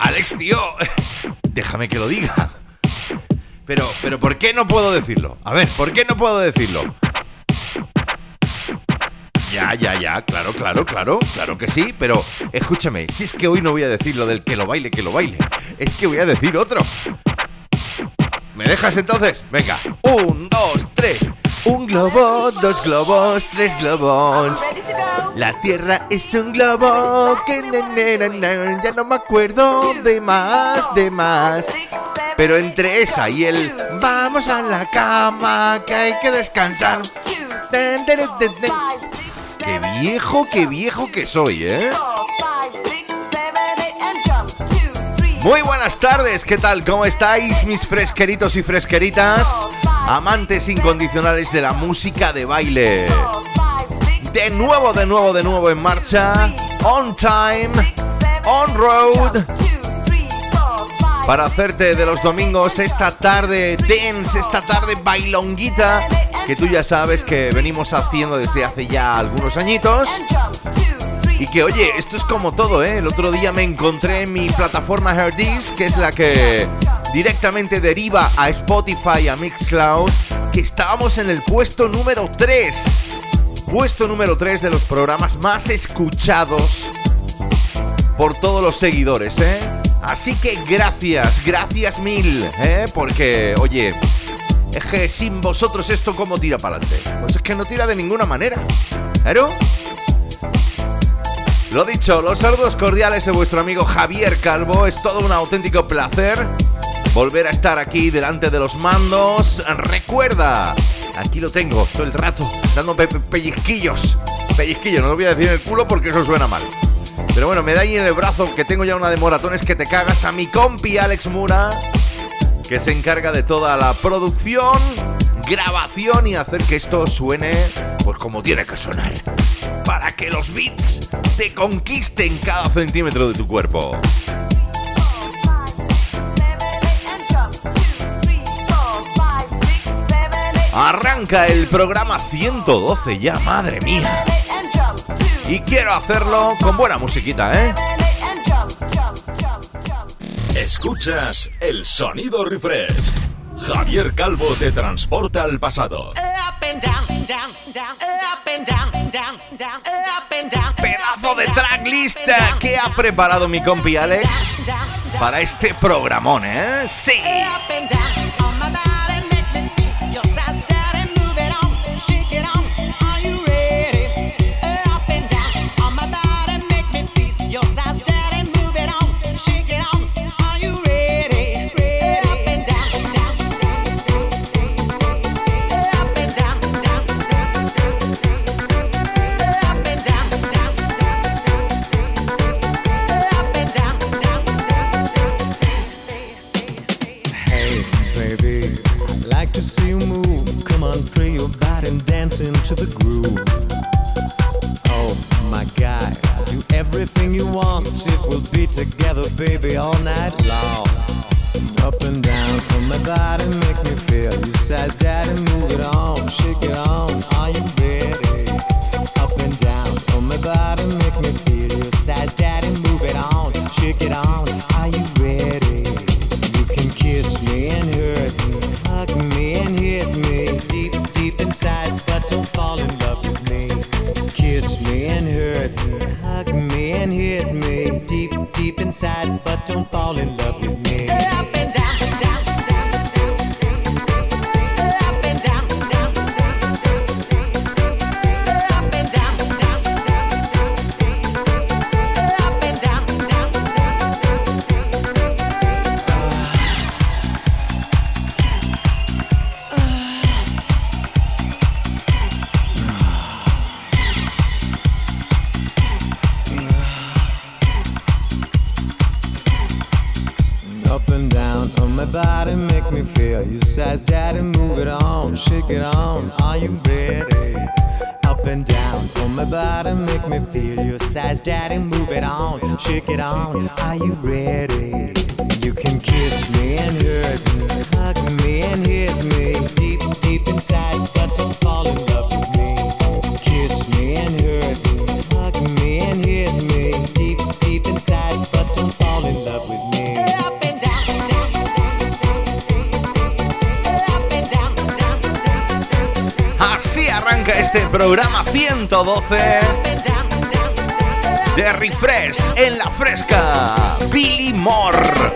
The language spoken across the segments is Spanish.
Alex, tío, déjame que lo diga. Pero, pero, ¿por qué no puedo decirlo? A ver, ¿por qué no puedo decirlo? Ya, ya, ya, claro, claro, claro, claro que sí, pero escúchame, si es que hoy no voy a decir lo del que lo baile, que lo baile, es que voy a decir otro. ¿Me dejas entonces? Venga, un, dos, tres. Un globo, dos globos, tres globos. La Tierra es un globo que ya no me acuerdo de más, de más. Pero entre esa y el vamos a la cama que hay que descansar. Qué viejo, qué viejo que soy, ¿eh? Muy buenas tardes, ¿qué tal? ¿Cómo estáis, mis fresqueritos y fresqueritas? Amantes incondicionales de la música de baile. De nuevo, de nuevo, de nuevo en marcha. On time, on road. Para hacerte de los domingos esta tarde dance, esta tarde bailonguita. Que tú ya sabes que venimos haciendo desde hace ya algunos añitos. Y que oye, esto es como todo, ¿eh? El otro día me encontré en mi plataforma Herdis, que es la que directamente deriva a Spotify, a Mixcloud, que estábamos en el puesto número 3. Puesto número 3 de los programas más escuchados por todos los seguidores, ¿eh? Así que gracias, gracias mil, ¿eh? Porque, oye, es que sin vosotros esto cómo tira para adelante. Pues es que no tira de ninguna manera. ¿Pero? Lo dicho, los saludos cordiales de vuestro amigo Javier Calvo. Es todo un auténtico placer volver a estar aquí delante de los mandos. Recuerda, aquí lo tengo todo el rato, dando pe- pe- pellizquillos. Pellizquillos, no lo voy a decir en el culo porque eso suena mal. Pero bueno, me da ahí en el brazo que tengo ya una de moratones que te cagas a mi compi Alex Mura, que se encarga de toda la producción, grabación y hacer que esto suene pues como tiene que sonar. Que los beats te conquisten cada centímetro de tu cuerpo. Arranca el programa 112 ya, madre mía. Y quiero hacerlo con buena musiquita, ¿eh? Escuchas el sonido refresh. Javier Calvo te transporta al pasado. Pedazo de tracklist que ha preparado mi compi Alex para este programón, ¿eh? Sí. All night long. Up and down on my body, make me feel you size, daddy, move it on, shake it on. Are you ready? Up and down on my body, make me feel your size, daddy, move it on, shake it on. Are you ready? You can kiss me and hurt me, hug me and hit me deep, deep inside, but don't love me. Este programa 112 de Refresh en la fresca. Billy Moore.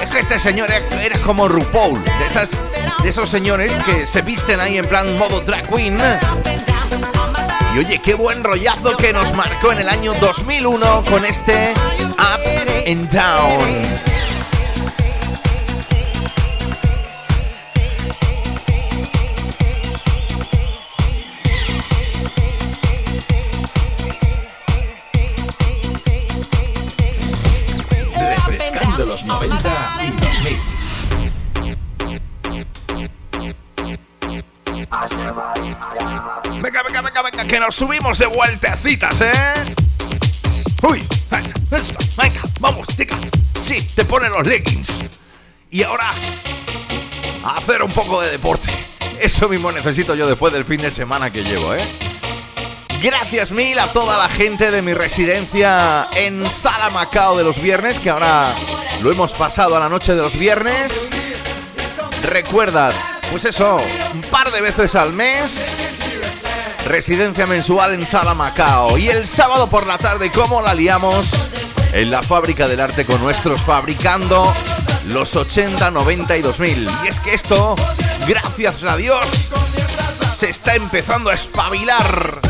Es que este señor era como RuPaul, de, esas, de esos señores que se visten ahí en plan modo drag queen. Y oye, qué buen rollazo que nos marcó en el año 2001 con este Up and Down. Venga, venga, venga, venga, que nos subimos de vueltecitas, ¿eh? Uy, eh, esta, venga, vamos, tica. Sí, te ponen los leggings. Y ahora, hacer un poco de deporte. Eso mismo necesito yo después del fin de semana que llevo, ¿eh? Gracias mil a toda la gente de mi residencia en Sala Macao de los viernes, que ahora lo hemos pasado a la noche de los viernes. Recuerda, pues eso, un par de veces al mes. Residencia mensual en Sala Macao. Y el sábado por la tarde, ¿cómo la liamos? En la fábrica del arte con nuestros fabricando los 80, 90 y 2000. Y es que esto, gracias a Dios, se está empezando a espabilar.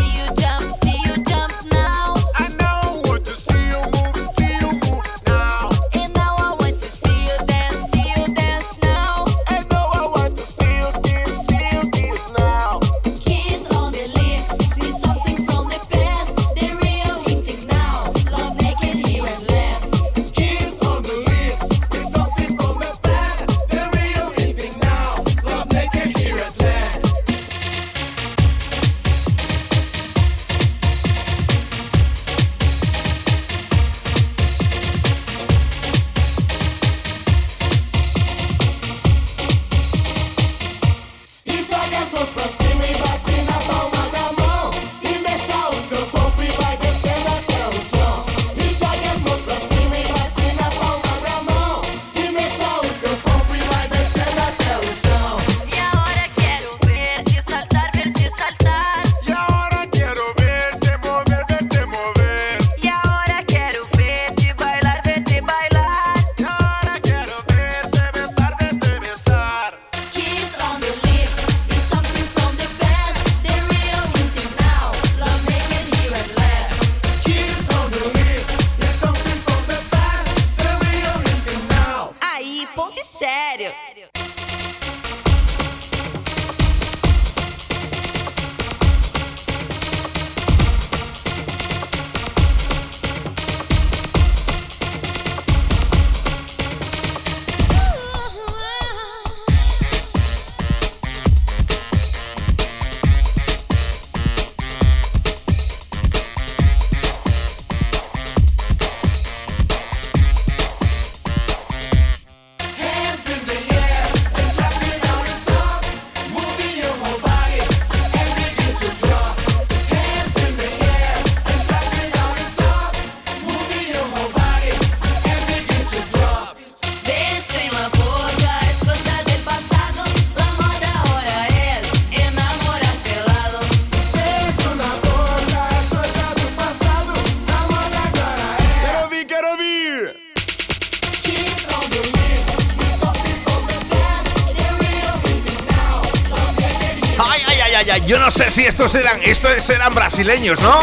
Sé si estos eran, estos eran brasileños, ¿no?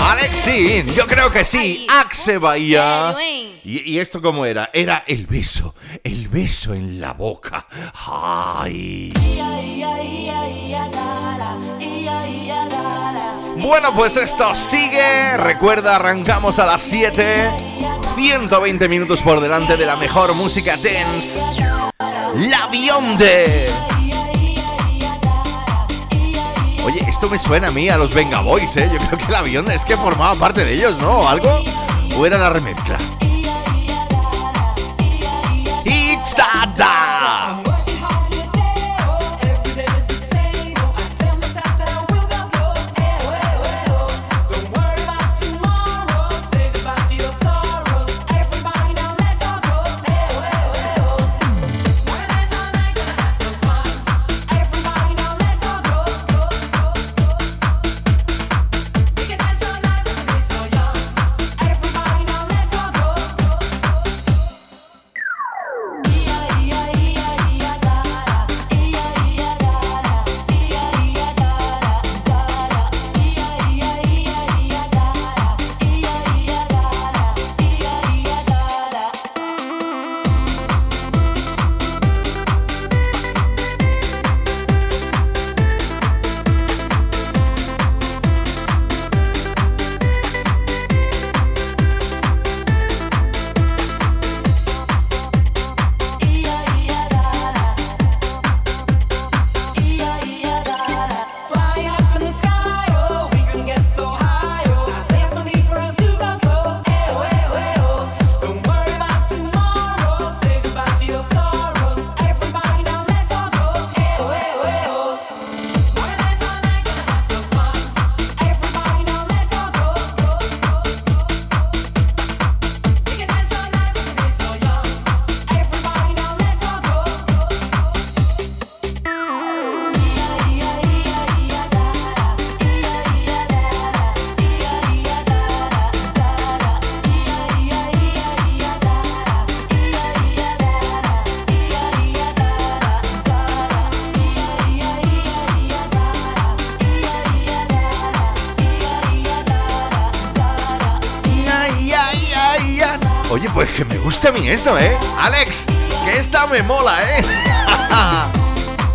Alex, sí, yo creo que sí. Axe Bahía. ¿Y, ¿Y, esto cómo era? Era el beso, el beso en la boca. Ay. Bueno, pues esto sigue. Recuerda, arrancamos a las 7. 120 minutos por delante de la mejor música dance. La Bionde. Esto me suena a mí, a los Venga Boys, ¿eh? Yo creo que la Bionde es que formaba parte de ellos, ¿no? ¿O algo? ¿O era la remezcla? Esto, ¿eh? Alex, que esta me mola, ¿eh?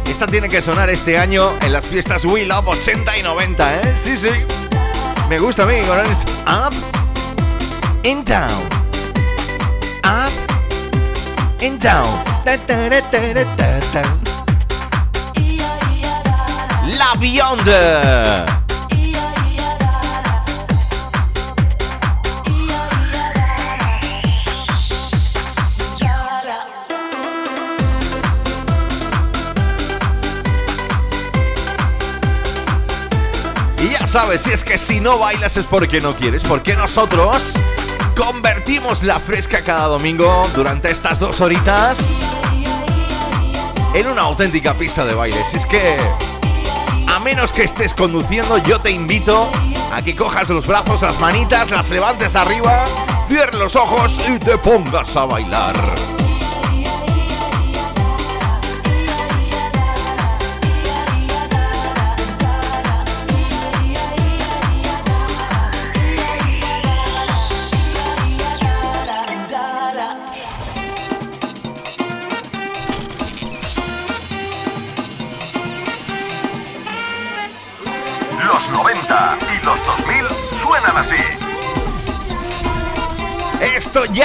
esta tiene que sonar este año en las fiestas We Love 80 y 90, ¿eh? Sí, sí. Me gusta a mí con. Up in town. Up in town. La Beyond. Sabes, si es que si no bailas es porque no quieres, porque nosotros convertimos la fresca cada domingo durante estas dos horitas en una auténtica pista de baile. Si es que, a menos que estés conduciendo, yo te invito a que cojas los brazos, las manitas, las levantes arriba, cierres los ojos y te pongas a bailar.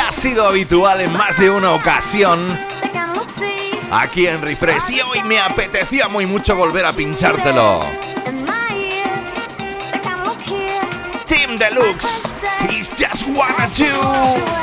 Ha sido habitual en más de una ocasión aquí en Refresh y hoy me apetecía muy mucho volver a pinchártelo. Team Deluxe, he's just wanna do.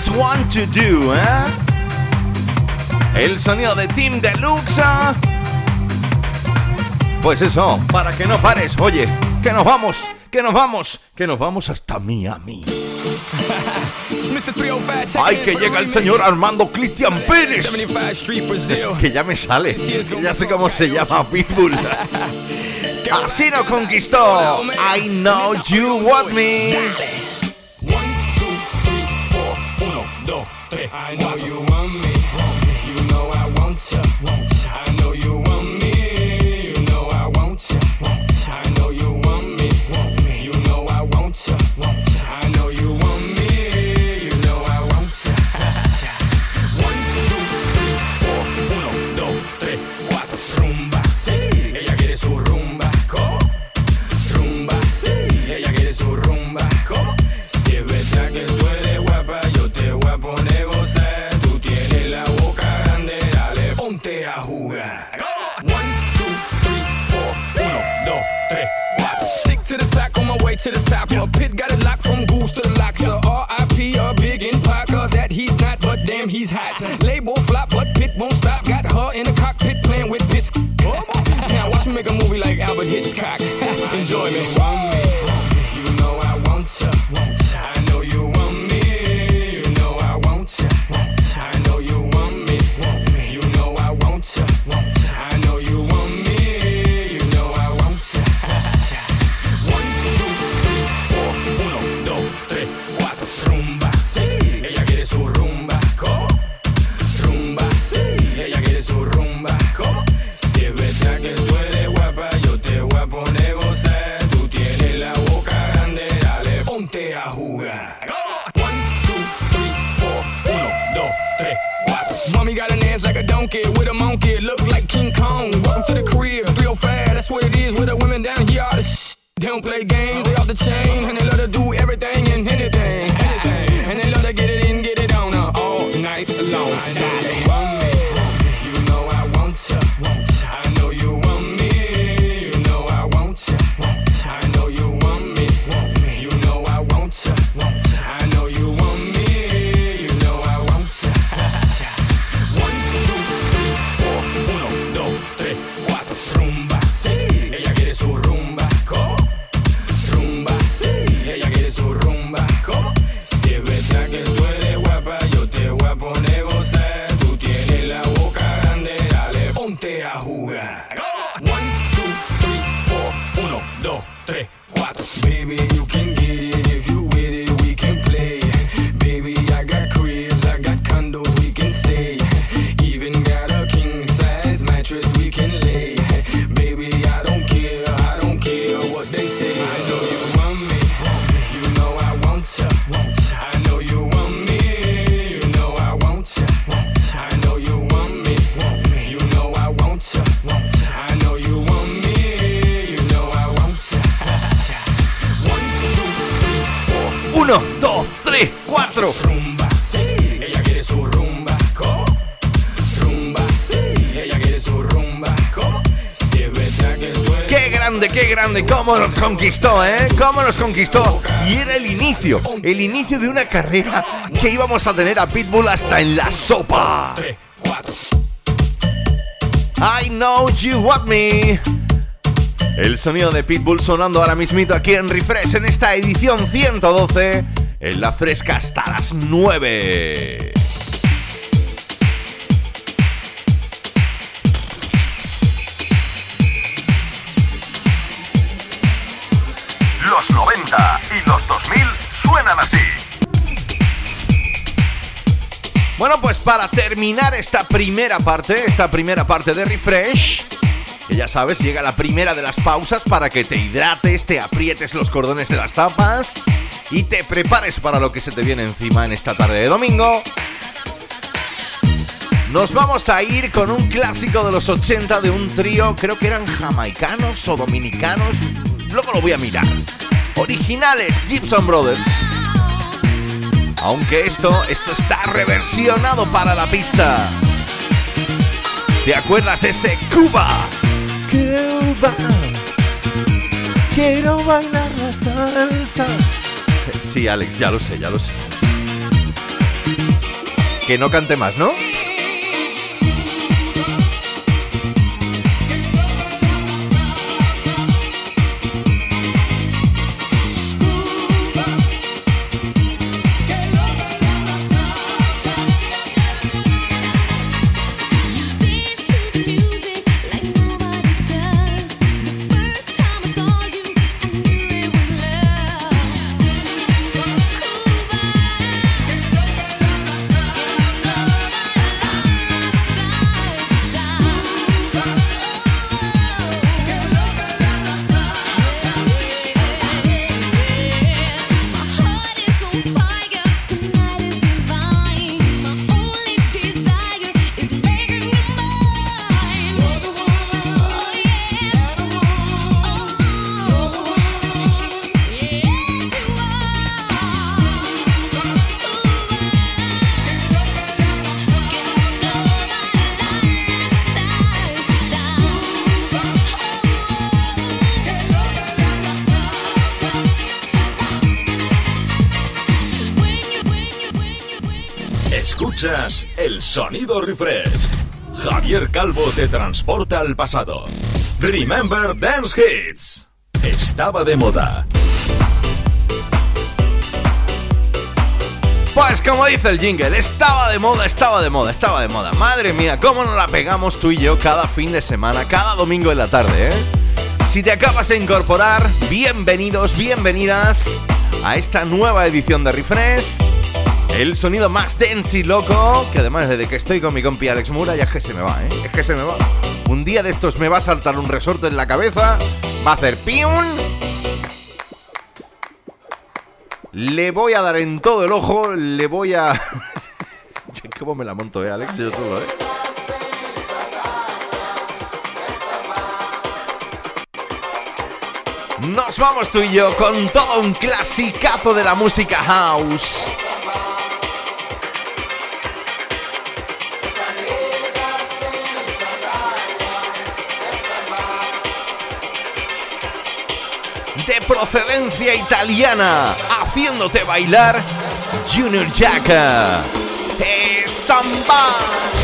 Just Want to Do, ¿eh? El sonido de Team Deluxe. Pues eso, para que no pares, oye, que nos vamos, que nos vamos, que nos vamos hasta Miami. Ay, que llega el señor Armando Cristian Pérez. Que ya me sale, que ya sé cómo se llama Pitbull. Así nos conquistó. I know you want me. Cómo nos conquistó, ¿eh? Cómo nos conquistó. Y era el inicio, el inicio de una carrera que íbamos a tener a Pitbull hasta en la sopa. I know you want me. El sonido de Pitbull sonando ahora mismito aquí en Refresh en esta edición 112 en la fresca hasta las 9. Bueno, pues para terminar esta primera parte, esta primera parte de Refresh, que ya sabes, llega la primera de las pausas para que te hidrates, te aprietes los cordones de las tapas y te prepares para lo que se te viene encima en esta tarde de domingo. Nos vamos a ir con un clásico de los 80 de un trío, creo que eran jamaicanos o dominicanos, luego lo voy a mirar originales Gibson Brothers. Aunque esto, esto está reversionado para la pista. ¿Te acuerdas ese Cuba? Cuba. Quiero bailar la salsa. Sí, Alex, ya lo sé, ya lo sé. que no cante más, ¿no? Sonido refresh. Javier Calvo te transporta al pasado. Remember Dance Hits. Estaba de moda. Pues como dice el jingle, estaba de moda, estaba de moda, estaba de moda. Madre mía, cómo nos la pegamos tú y yo cada fin de semana, cada domingo en la tarde, ¿eh? Si te acabas de incorporar, bienvenidos, bienvenidas a esta nueva edición de Refresh el sonido más dense y loco, que además desde que estoy con mi compi Alex Mura ya es que se me va, ¿eh? Es que se me va. Un día de estos me va a saltar un resorte en la cabeza, va a hacer piun. Le voy a dar en todo el ojo, le voy a... ¿Cómo me la monto, eh, Alex? Yo solo, eh. Nos vamos tú y yo con todo un clasicazo de la música house. Procedencia italiana, haciéndote bailar Junior Jack. Es samba.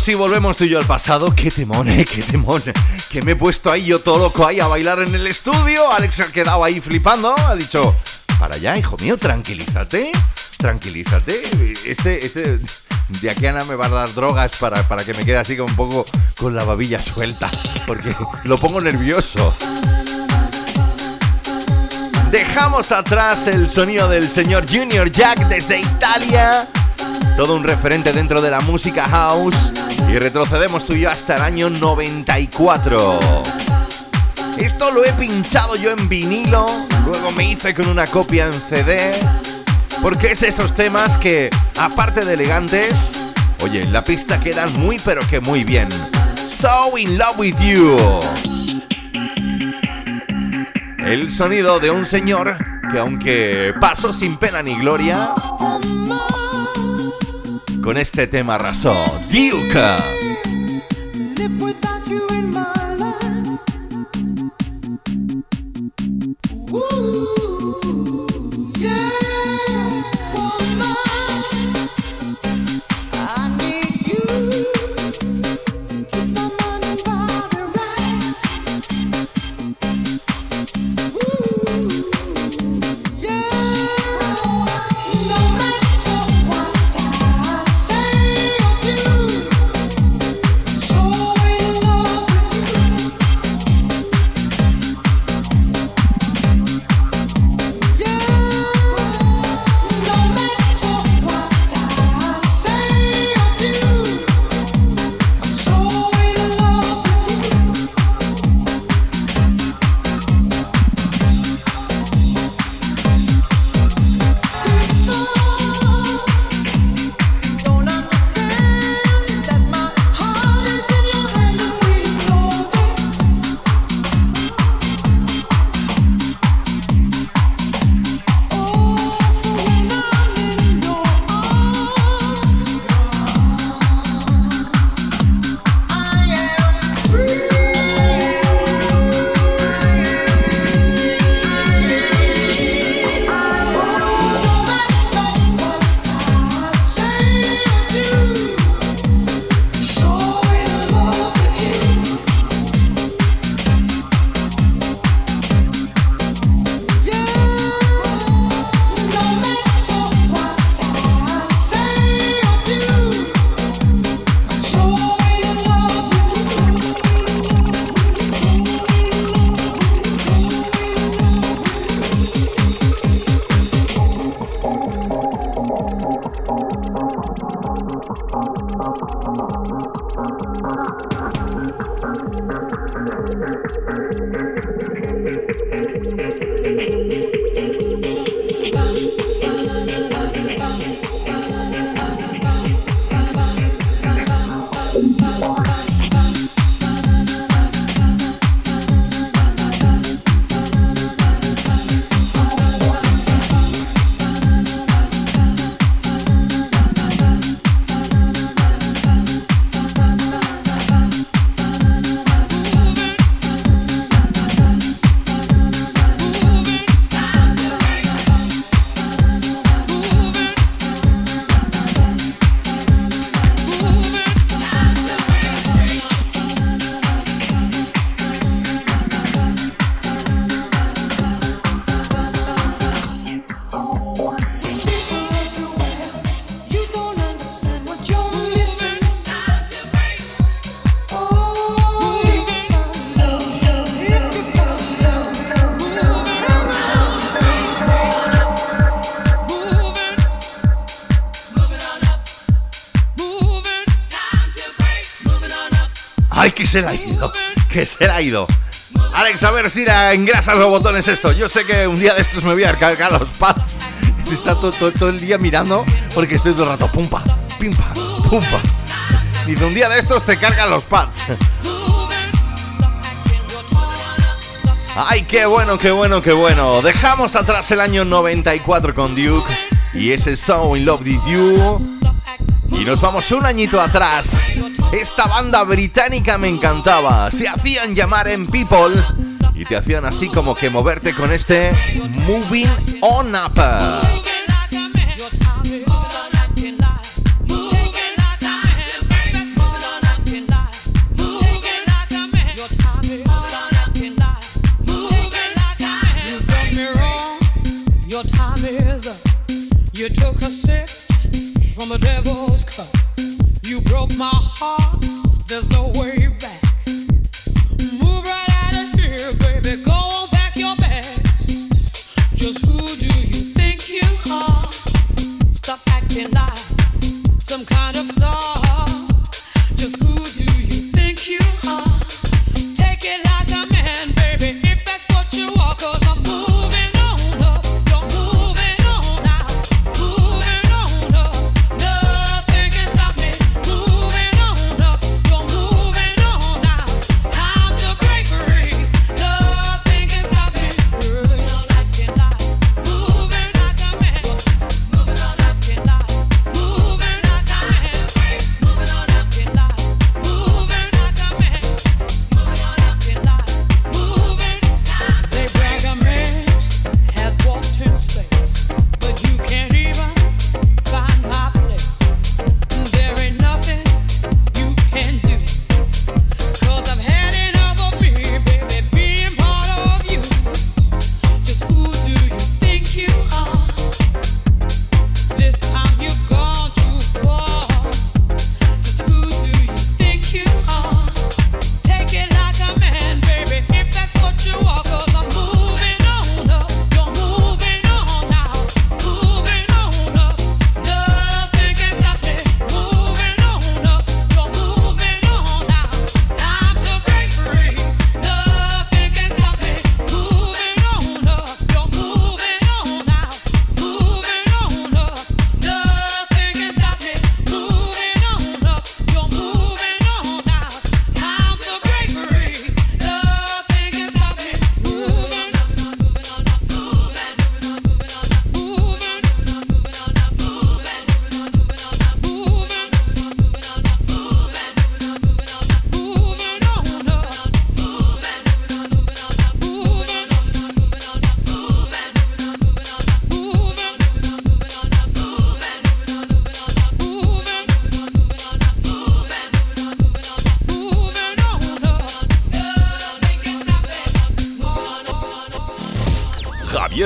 Si volvemos tú y yo al pasado, qué temón, qué temón. Que me he puesto ahí yo todo loco ahí a bailar en el estudio. Alex ha quedado ahí flipando. Ha dicho, para allá, hijo mío, tranquilízate. Tranquilízate. Este, este, de aquí a me va a dar drogas para, para que me quede así como un poco con la babilla suelta. Porque lo pongo nervioso. Dejamos atrás el sonido del señor Junior Jack desde Italia. Todo un referente dentro de la música house. Y retrocedemos tú y yo hasta el año 94. Esto lo he pinchado yo en vinilo. Luego me hice con una copia en CD. Porque es de esos temas que, aparte de elegantes, oye, en la pista quedan muy pero que muy bien. So in love with you el sonido de un señor que aunque pasó sin pena ni gloria, con este tema arrasó, Duke. Se la ha ido. Que se la ha ido. Alex, a ver si la engrasas los botones esto. Yo sé que un día de estos me voy a cargar los pads. Está todo, el día mirando porque estoy todo el rato pumpa, pimpa, pumpa. Dice, un día de estos te cargan los pads. Ay, qué bueno, qué bueno, qué bueno. Dejamos atrás el año 94 con Duke y ese So in Love with You. Y nos vamos un añito atrás. Esta banda británica me encantaba. Se hacían llamar en People y te hacían así como que moverte con este Moving On Up. You took a sip from devil's.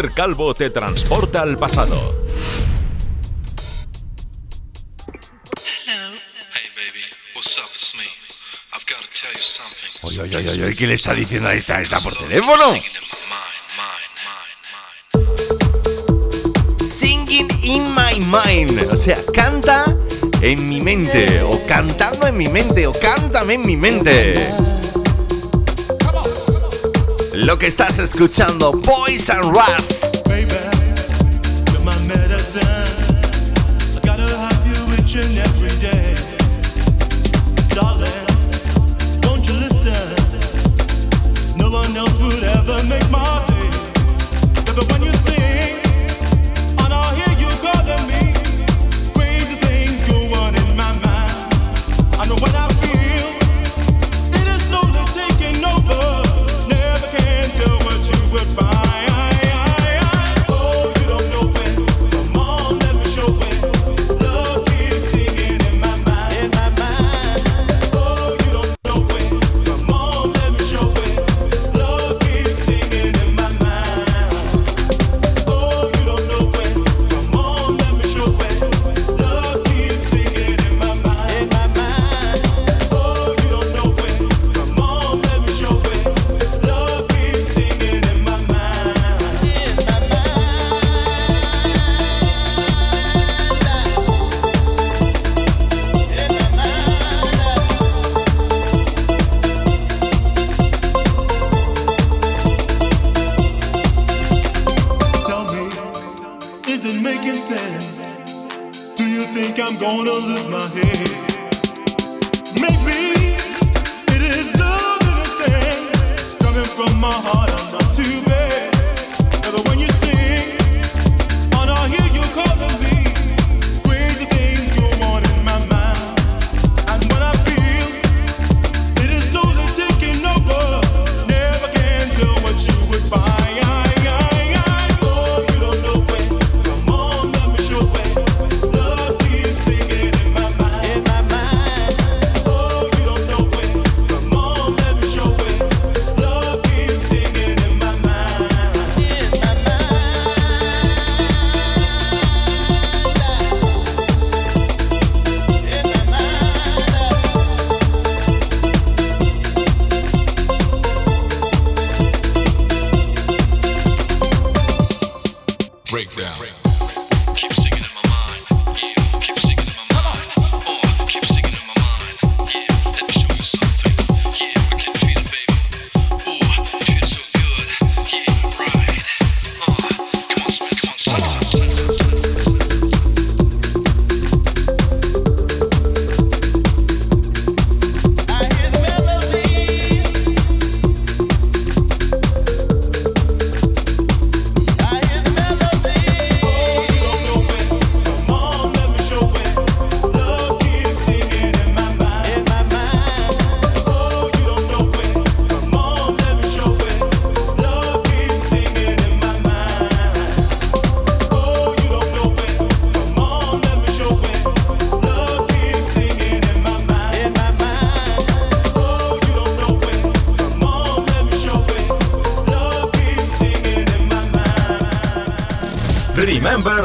Javier Calvo te transporta al pasado. Oye, oye, oye, oye, ¿qué le está diciendo a esta? ¿Está por teléfono? Singing in my mind. O sea, canta en mi mente. O cantando en mi mente. O cántame en mi mente. Lo que estás escuchando, Boys and Rust. Darling, don't you listen? No one else would ever make my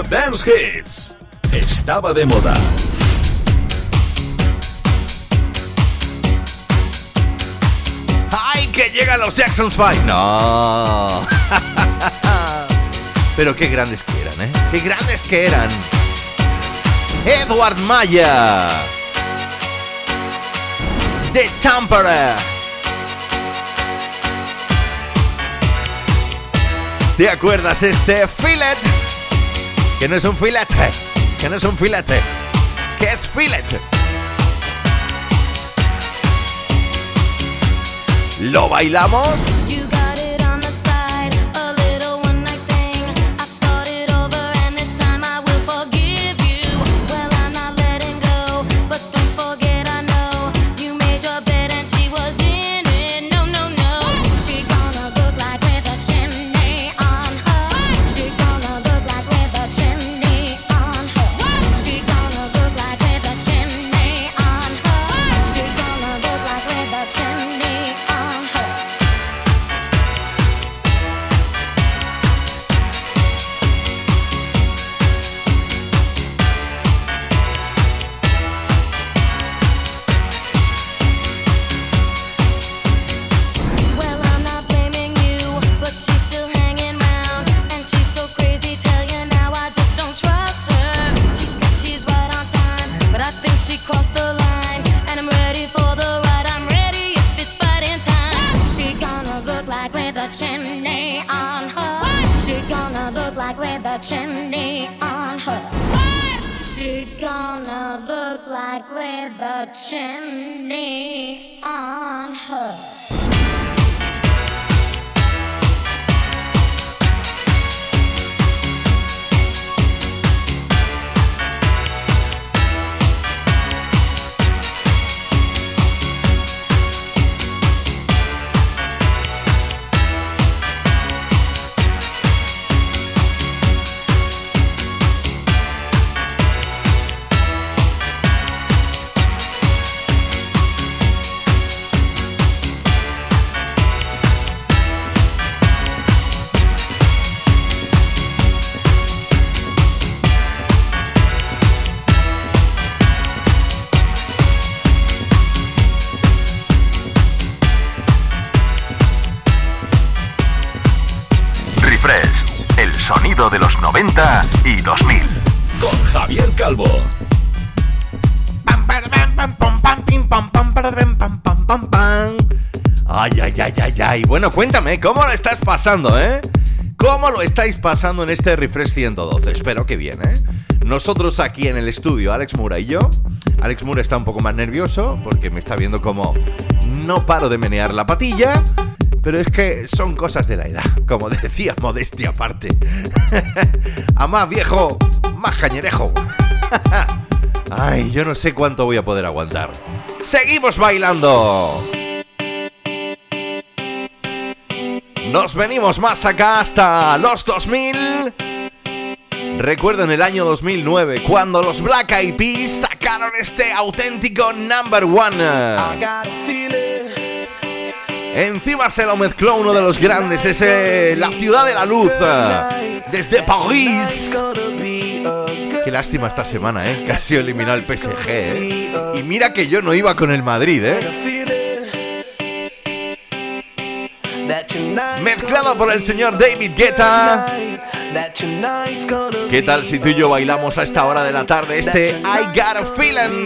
Dance Hits. Estaba de moda. ¡Ay, que llegan los Jacksons 5! No. Pero qué grandes que eran, ¿eh? ¡Qué grandes que eran! Edward Maya. The Tamperer. ¿Te acuerdas este fillet? Que no es un filete. Que no es un filete. Que es fillet. ¿Lo bailamos? Refresh, el sonido de los 90 y 2000. Con Javier Calvo. Pam, para, pam, pam, pam, pam, pim, pam, pam, para, pam, pam, pam, pam, pam. Ay, ay, ay, ay, ay. Bueno, cuéntame, ¿cómo lo estás pasando, eh? ¿Cómo lo estáis pasando en este Refresh 112? Espero que bien, ¿eh? Nosotros aquí en el estudio, Alex Mura y yo. Alex Mura está un poco más nervioso porque me está viendo como no paro de menear la patilla. Pero es que son cosas de la edad, como decía modestia aparte. A más viejo, más cañerejo. Ay, yo no sé cuánto voy a poder aguantar. ¡Seguimos bailando! Nos venimos más acá hasta los 2000. Recuerdo en el año 2009 cuando los Black Eyed Peas sacaron este auténtico number one. Encima se lo mezcló uno de los grandes desde la ciudad de la luz, desde París. Qué lástima esta semana, ¿eh? Sido eliminado el PSG, ¿eh? Y mira que yo no iba con el Madrid, ¿eh? Mezclado por el señor David Guetta. ¿Qué tal si tú y yo bailamos a esta hora de la tarde este I Got a Feeling?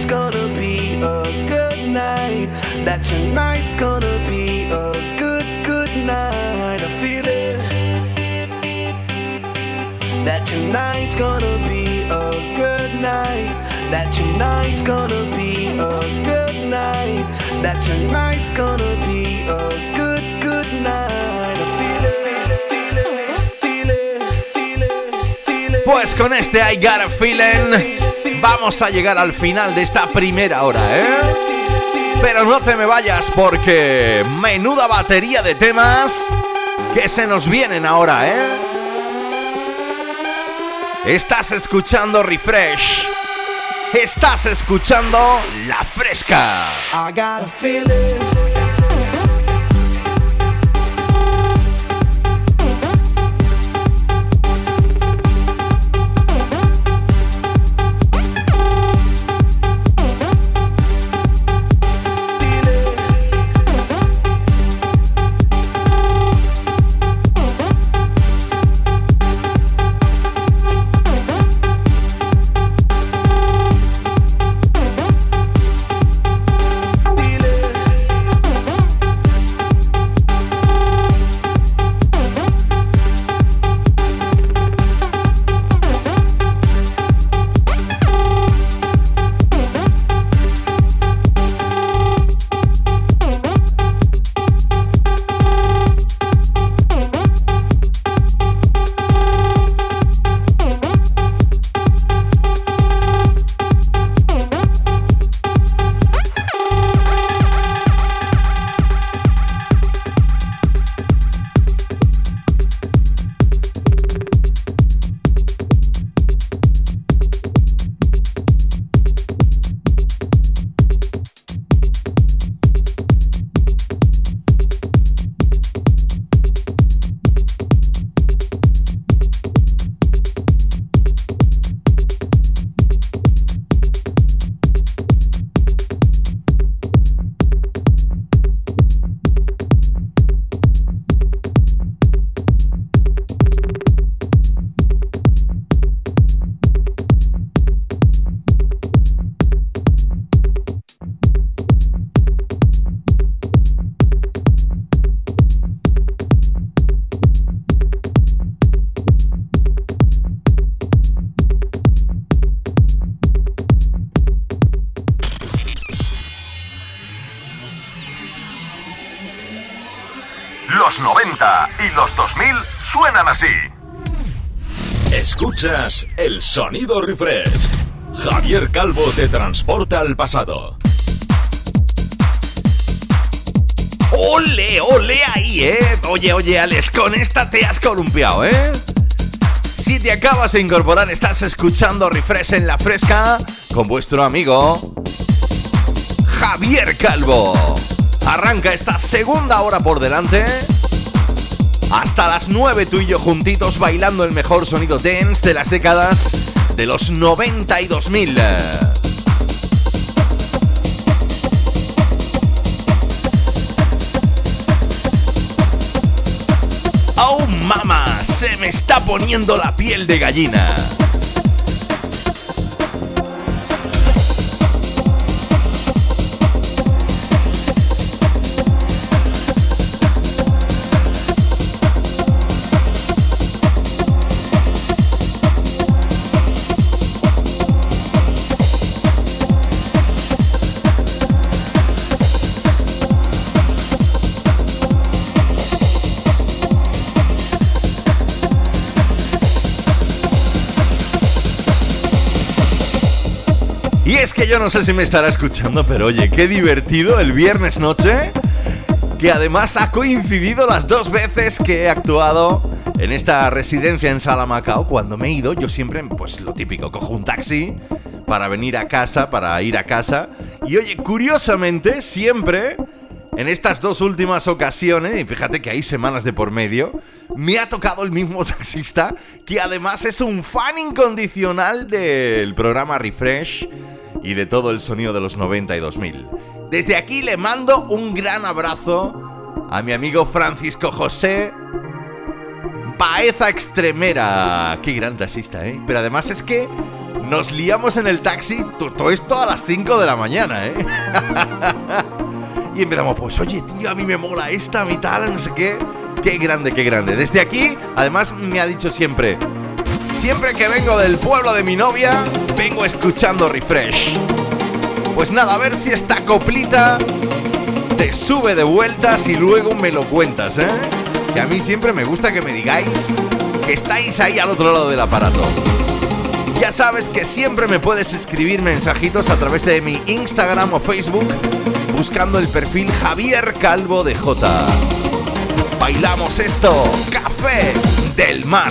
night's gonna be a good night. That tonight's gonna be a good, good night. I feel it. That tonight's gonna be a good night. That tonight's gonna be a good night. That tonight's gonna be a good, good night. I feel it. Feel it, feel it, feel it, feel it. Pues con este I Got a Feeling. Vamos a llegar al final de esta primera hora, ¿eh? Pero no te me vayas porque menuda batería de temas que se nos vienen ahora, ¿eh? Estás escuchando Refresh. Estás escuchando La Fresca. Sonido refresh. Javier Calvo te transporta al pasado. ¡Ole, ole ahí, eh! Oye, oye, Alex, con esta te has columpiado, ¿eh? Si te acabas de incorporar, estás escuchando Refresh en la Fresca con vuestro amigo Javier Calvo. Arranca esta segunda hora por delante. Hasta las 9 tú y yo juntitos bailando el mejor sonido dance de las décadas de los 90 y 2000. ¡Oh, mama! Se me está poniendo la piel de gallina. Que yo no sé si me estará escuchando, pero oye, qué divertido el viernes noche. Que además ha coincidido las dos veces que he actuado en esta residencia en Salamacao. Cuando me he ido, yo siempre, pues lo típico, cojo un taxi para venir a casa, para ir a casa. Y oye, curiosamente, siempre en estas dos últimas ocasiones, y fíjate que hay semanas de por medio, me ha tocado el mismo taxista, que además es un fan incondicional del programa Refresh y de todo el sonido de los 90 y 2000. Desde aquí le mando un gran abrazo a mi amigo Francisco José Baeza Extremera. Qué gran taxista, ¿eh? Pero además es que nos liamos en el taxi to- todo esto a las 5 de la mañana, ¿eh? y empezamos, pues oye, tío, a mí me mola esta, mí tal, no sé qué. Qué grande, qué grande. Desde aquí, además me ha dicho siempre, Siempre que vengo del pueblo de mi novia, vengo escuchando refresh. Pues nada, a ver si esta coplita te sube de vueltas y luego me lo cuentas, ¿eh? Que a mí siempre me gusta que me digáis que estáis ahí al otro lado del aparato. Ya sabes que siempre me puedes escribir mensajitos a través de mi Instagram o Facebook buscando el perfil Javier Calvo de J. Bailamos esto, Café del Mar.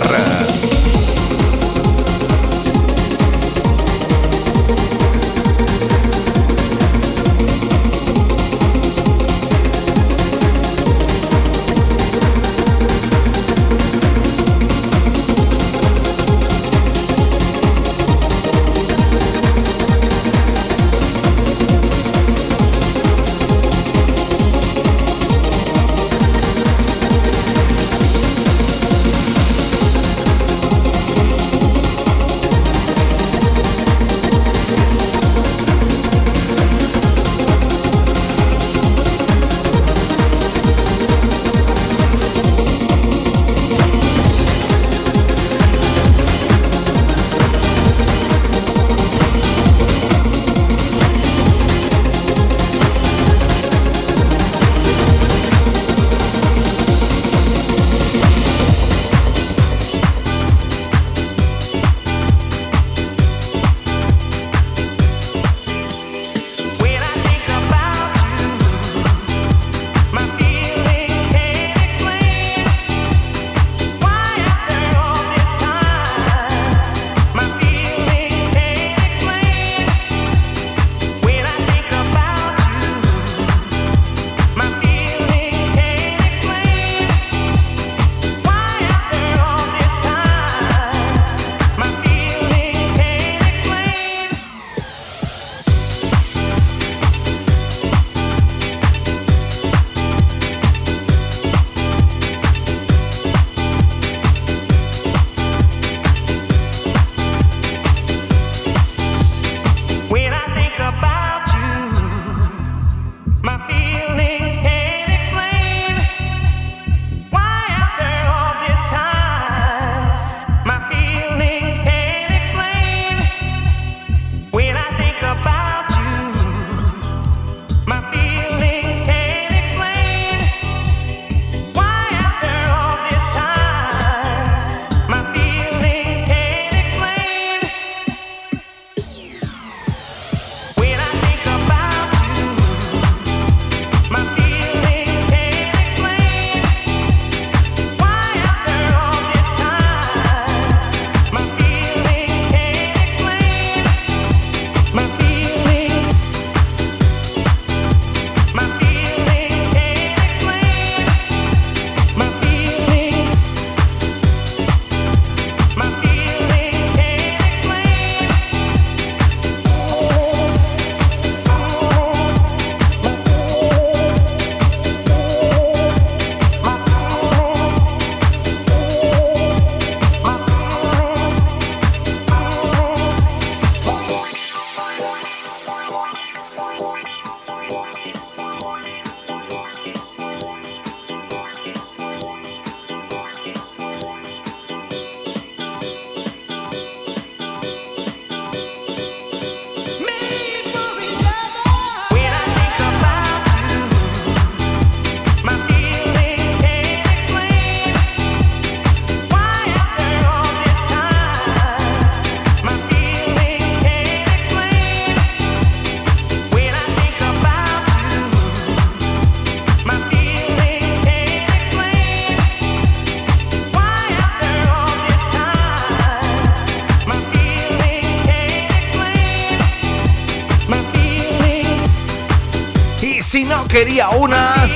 Quería una,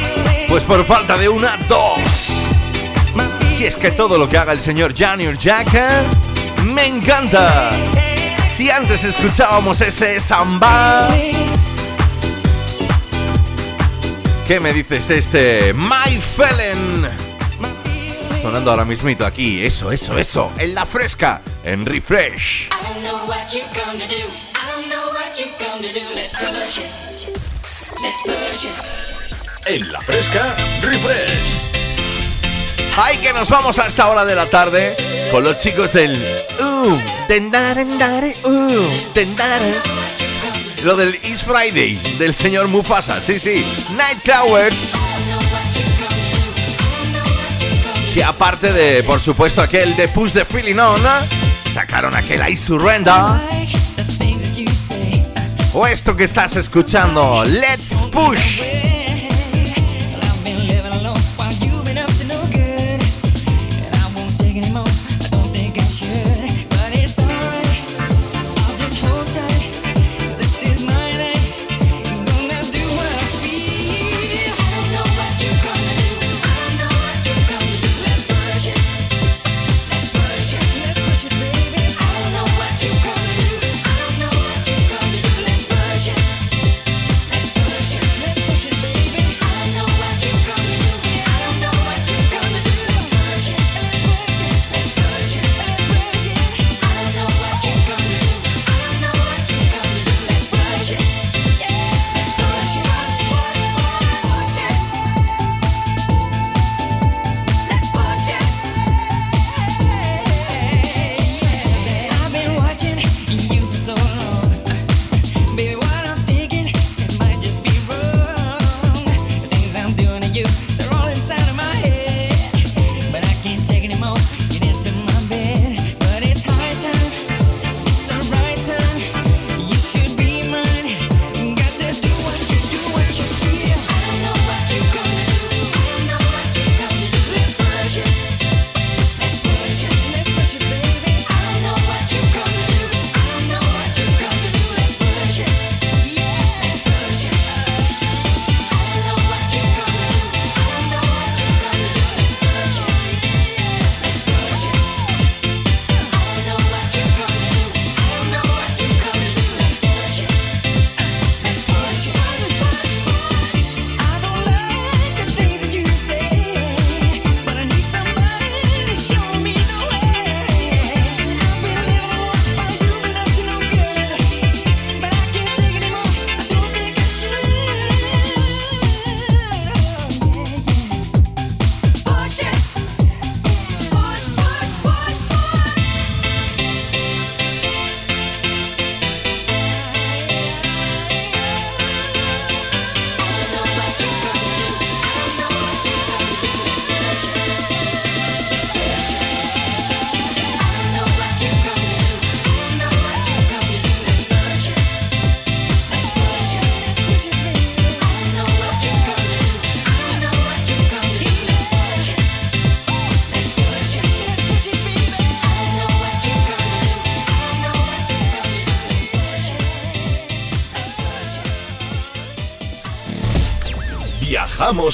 pues por falta de una, dos. Si es que todo lo que haga el señor Junior Jack ¿eh? me encanta. Si antes escuchábamos ese samba, ¿qué me dices de este My Felon? Sonando ahora mismito aquí, eso, eso, eso, en la fresca, en Refresh. I don't know what you're gonna do. I don't know what you're gonna do. Let's En la fresca, refresh. Ay, que nos vamos a esta hora de la tarde con los chicos del uh, tendarendare, uh, tendare. Lo del It's Friday del señor Mufasa, sí, sí. Night Towers. Que aparte de, por supuesto, aquel de Push the Feeling On, sacaron aquel I Surrender. O esto que estás escuchando, Let's Push.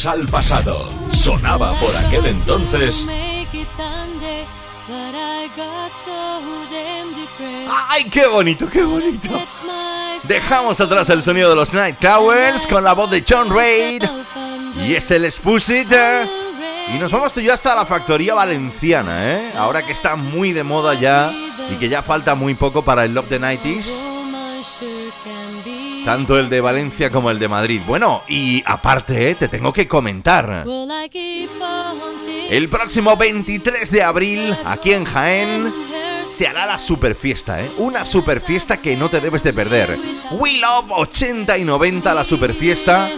Al pasado. Sonaba por aquel entonces. ¡Ay, qué bonito, qué bonito! Dejamos atrás el sonido de los Night Towers con la voz de John Reid y es el Expositor. Y nos vamos tú y yo hasta la factoría valenciana, ¿eh? Ahora que está muy de moda ya y que ya falta muy poco para el Love the 90s. Tanto el de Valencia como el de Madrid. Bueno, y aparte, ¿eh? te tengo que comentar. El próximo 23 de abril, aquí en Jaén, se hará la super fiesta, ¿eh? Una super fiesta que no te debes de perder. We Love 80 y 90, la super fiesta,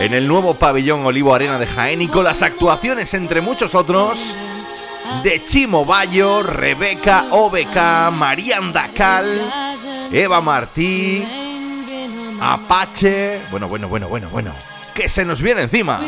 en el nuevo pabellón Olivo Arena de Jaén y con las actuaciones, entre muchos otros, de Chimo Bayo, Rebeca OBK, Marian Dacal, Eva Martí, Apache. Bueno, bueno, bueno, bueno, bueno. Que se nos viene encima.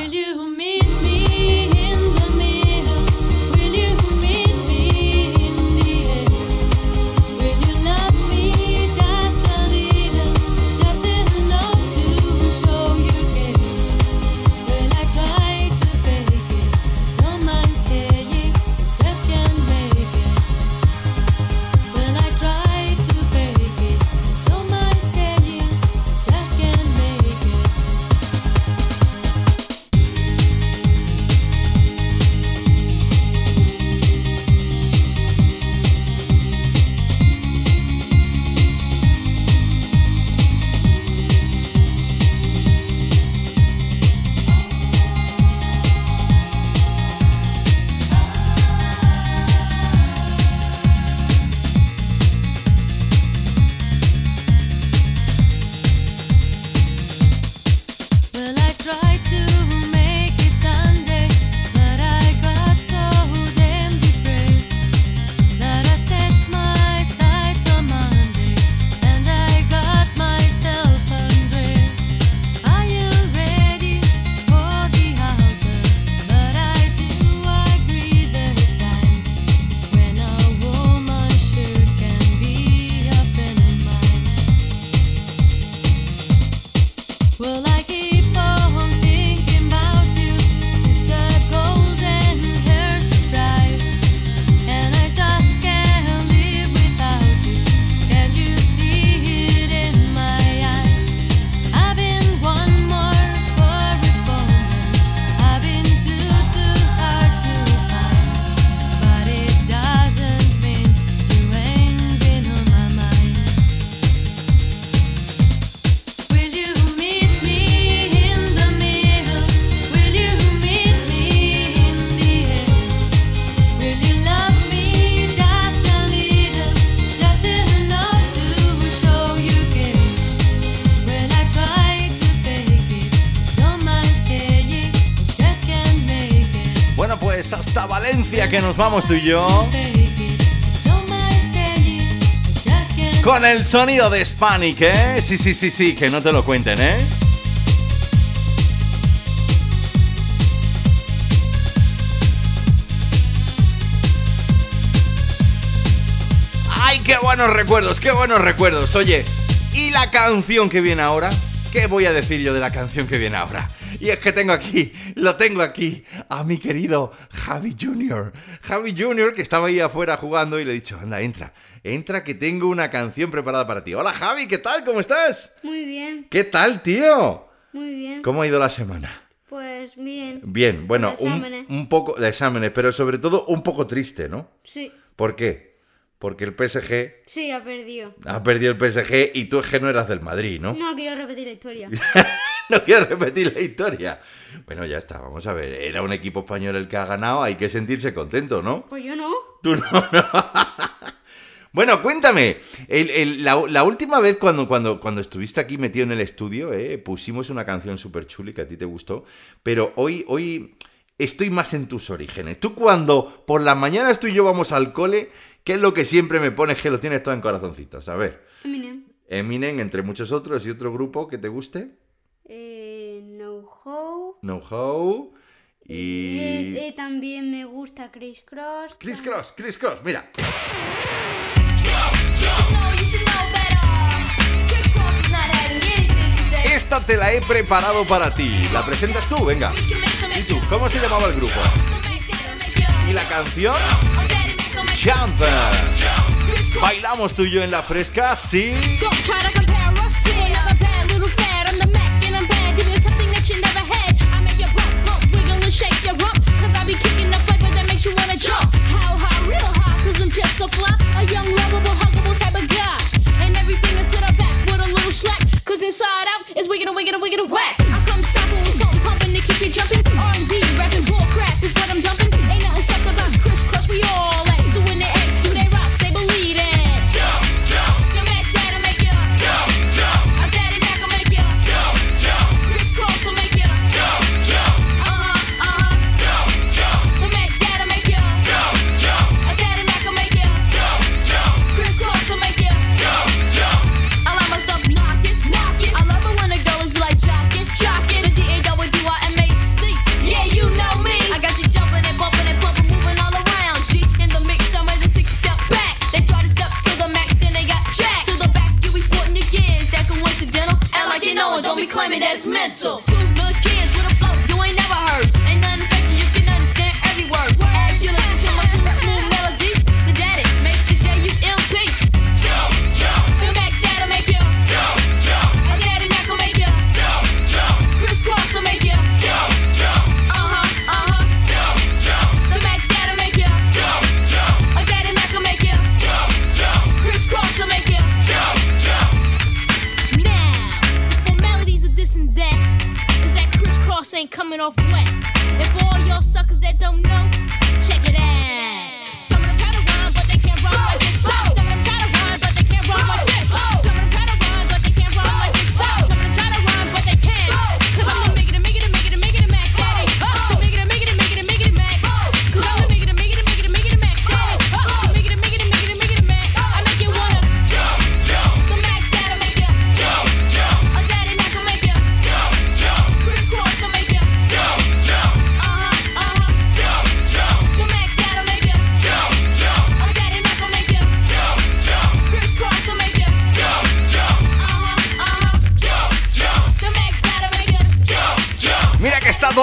Que nos vamos tú y yo. Con el sonido de Hispanic, ¿eh? Sí, sí, sí, sí, que no te lo cuenten, ¿eh? ¡Ay, qué buenos recuerdos, qué buenos recuerdos! Oye, ¿y la canción que viene ahora? ¿Qué voy a decir yo de la canción que viene ahora? Y es que tengo aquí, lo tengo aquí, a mi querido Javi Jr. Javi Jr. que estaba ahí afuera jugando y le he dicho, anda, entra, entra que tengo una canción preparada para ti. Hola Javi, ¿qué tal? ¿Cómo estás? Muy bien, ¿Qué tal, tío? muy bien. ¿Cómo ha ido la semana? Pues bien. Bien, bueno, un, un poco de exámenes, pero sobre todo un poco triste, ¿no? Sí, ¿Por qué? Porque el PSG sí, ha perdido. ha perdido el PSG y tú es que no eras del Madrid, ¿no? No quiero repetir la historia. no quiero repetir la historia. Bueno, ya está, vamos a ver. Era un equipo español el que ha ganado, hay que sentirse contento, ¿no? Pues yo no. Tú no, no. Bueno, cuéntame, el- el- la, la última vez cuando, cuando, cuando estuviste aquí metido en el estudio, eh, pusimos una canción súper chuli que a ti te gustó, pero hoy, hoy estoy más en tus orígenes. Tú cuando por las mañanas tú y yo vamos al cole, ¿qué es lo que siempre me pones que lo tienes todo en corazoncitos? A ver, Eminem. Eminem, entre muchos otros, y otro grupo que te guste, How. No How, y... Eh, eh, también me gusta Chris Cross. Chris Cross, Chris Cross, mira. Esta te la he preparado para ti. ¿La presentas tú? Venga. ¿Y tú? ¿Cómo se llamaba el grupo? ¿Y la canción? Jump. ¿Bailamos tú y yo en la fresca? Sí. A young, lovable, huggable type of guy. And everything is to the back with a little slack. Cause inside out is wicked and wicked and wicked and whack. I come stopping with something pumping to keep you jumping. R&B, rapping, bull crap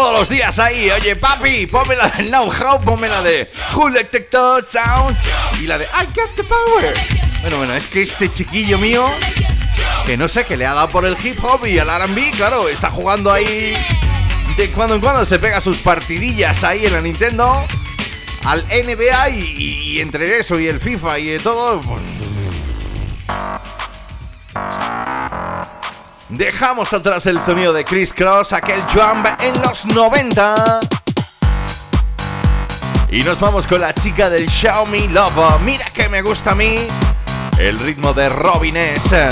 todos los días ahí. Oye, papi, ponme la del Now How, ponme la de Who Detector Sound y la de I Got the Power. Bueno, bueno, es que este chiquillo mío, que no sé, que le ha dado por el hip hop y al RB, claro, está jugando ahí de cuando en cuando se pega sus partidillas ahí en la Nintendo al NBA y entre eso y el FIFA y de todo, pues... Dejamos atrás el sonido de Chris Cross, aquel jump en los 90. Y nos vamos con la chica del Xiaomi Love. Mira que me gusta a mí el ritmo de Robin S.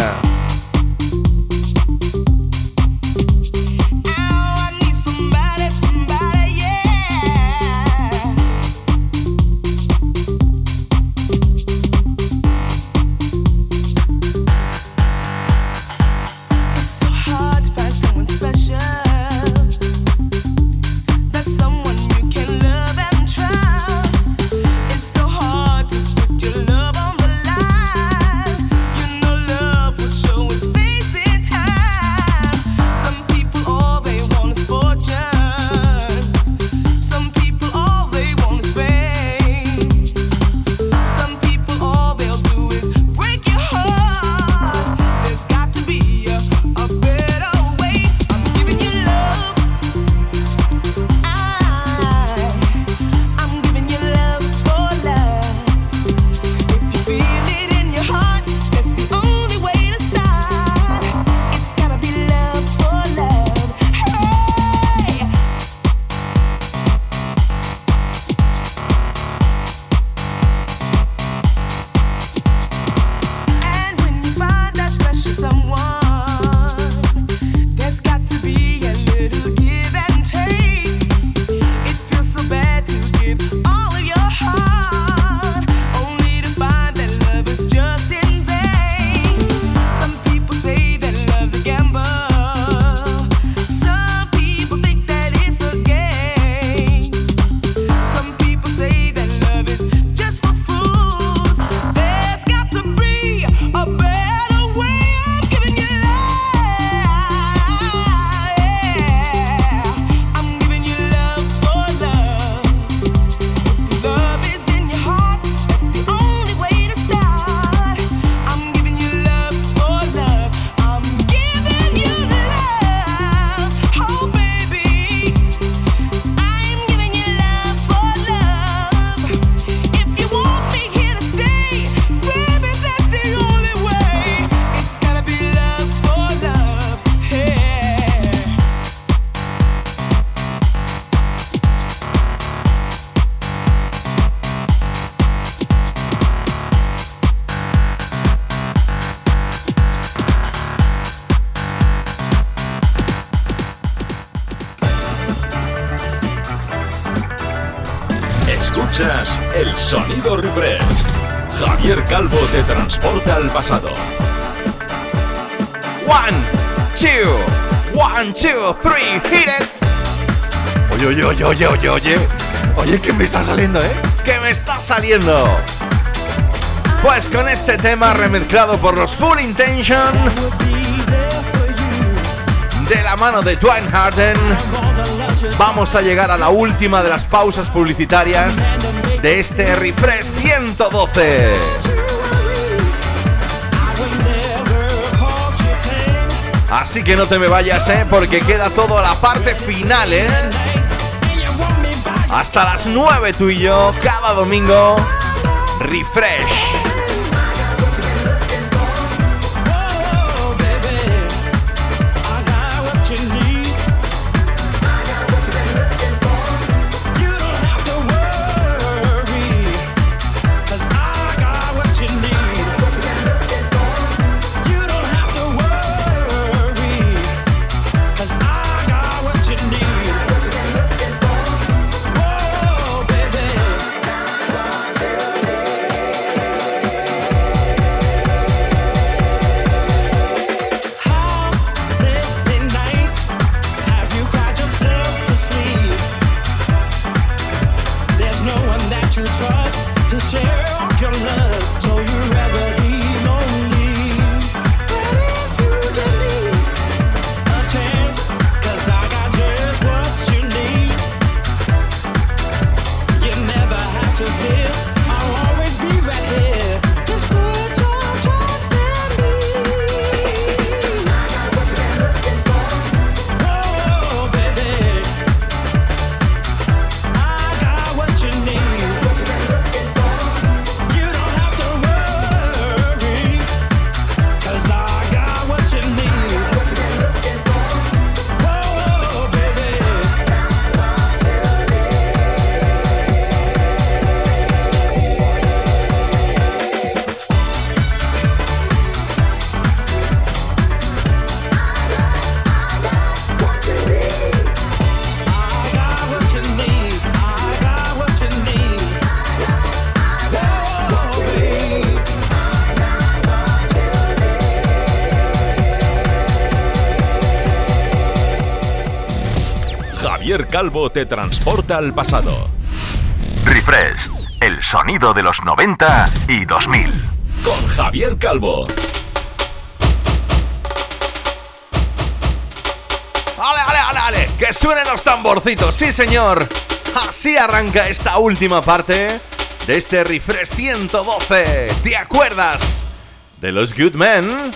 Escuchas el sonido refresh. Javier Calvo te transporta al pasado. One, two, one, two, three, hit it. Oye, oye, oye, oye, oye, oye. Oye, ¿qué me está saliendo, eh? ¿Qué me está saliendo? Pues con este tema remezclado por los Full Intention de la mano de Twine Harden, vamos a llegar a la última de las pausas publicitarias de este Refresh 112. Así que no te me vayas, ¿eh? Porque queda todo a la parte final, ¿eh? Hasta las 9 tú y yo, cada domingo, Refresh. Calvo te transporta al pasado. Refresh, el sonido de los 90 y 2000. Con Javier Calvo. ¡Ale, ale, ale, ale! ¡Que suenen los tamborcitos! ¡Sí, señor! Así arranca esta última parte de este Refresh 112. ¿Te acuerdas de los Good Men?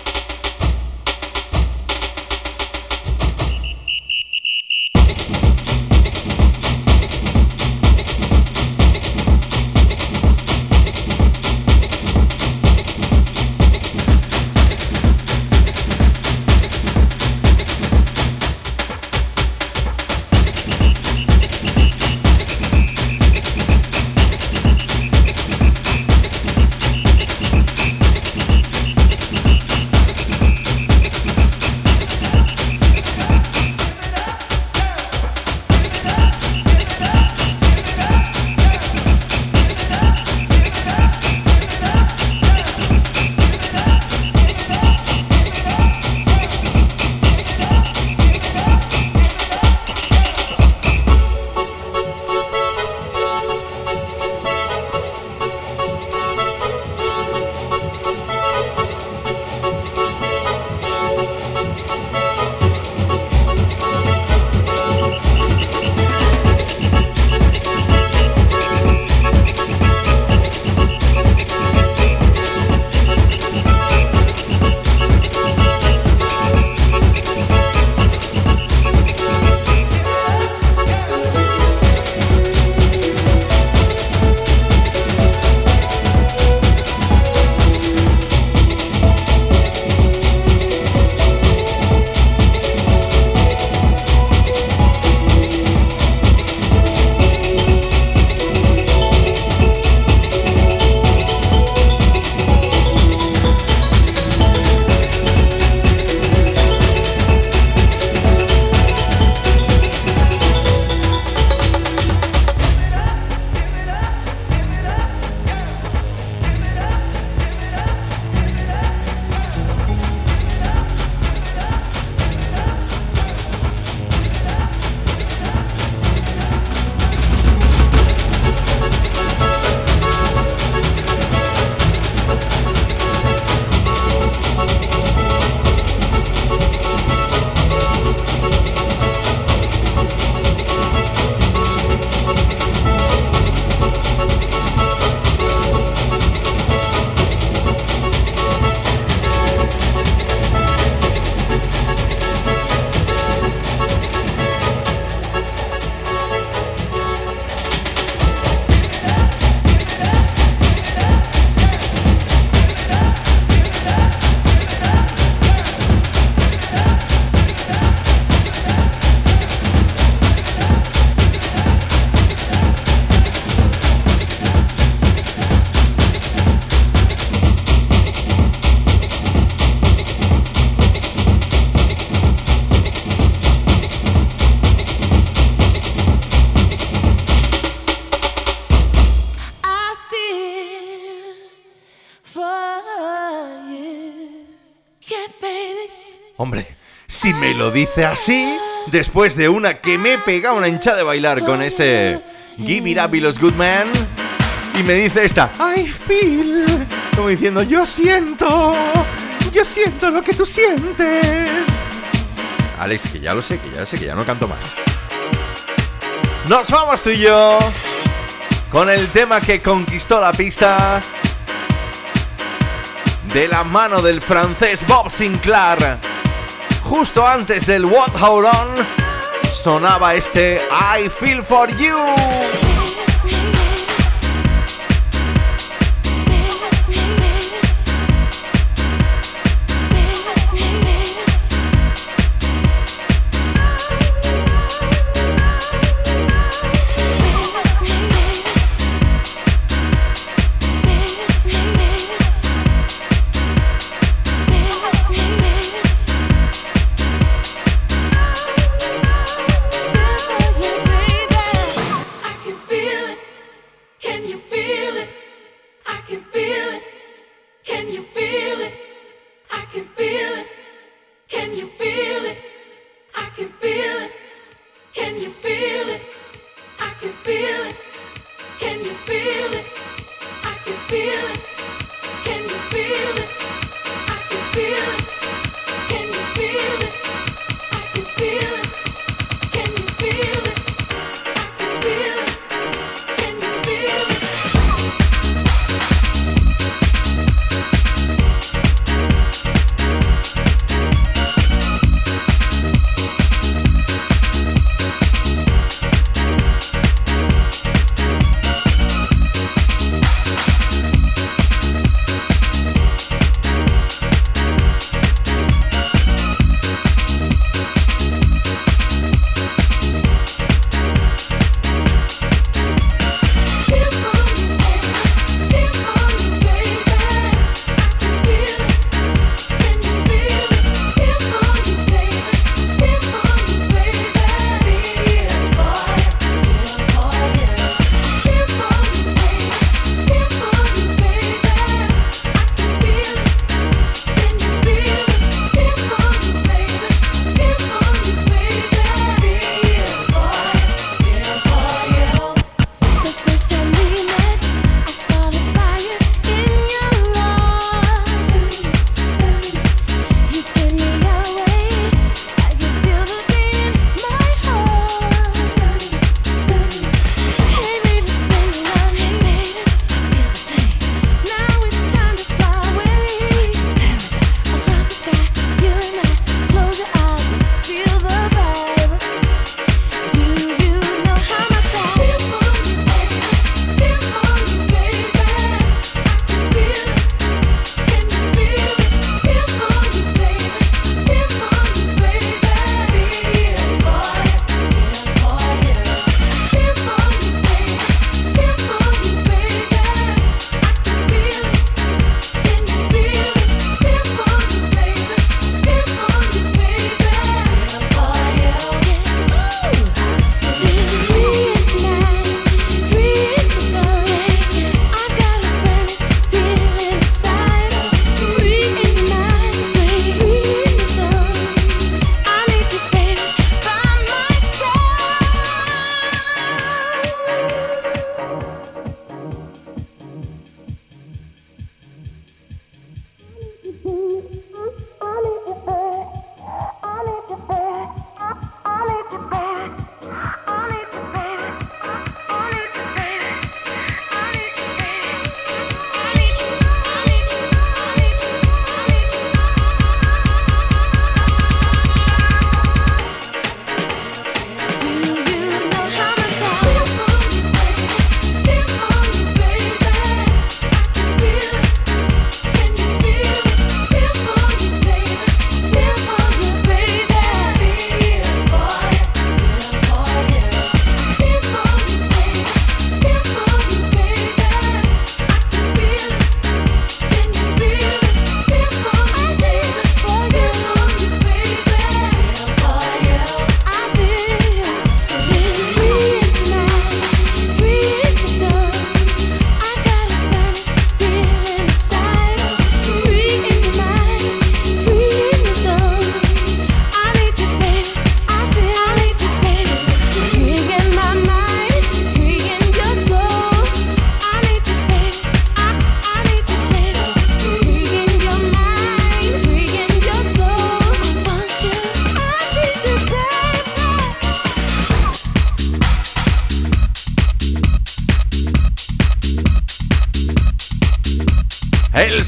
Si me lo dice así, después de una que me pega una hincha de bailar con ese Give It Up y los Good Men, y me dice esta, I feel, como diciendo, yo siento, yo siento lo que tú sientes. Alex, que ya lo sé, que ya lo sé, que ya no canto más. Nos vamos tú y yo con el tema que conquistó la pista de la mano del francés Bob Sinclair. Justo antes del What Hold On sonaba este I Feel For You.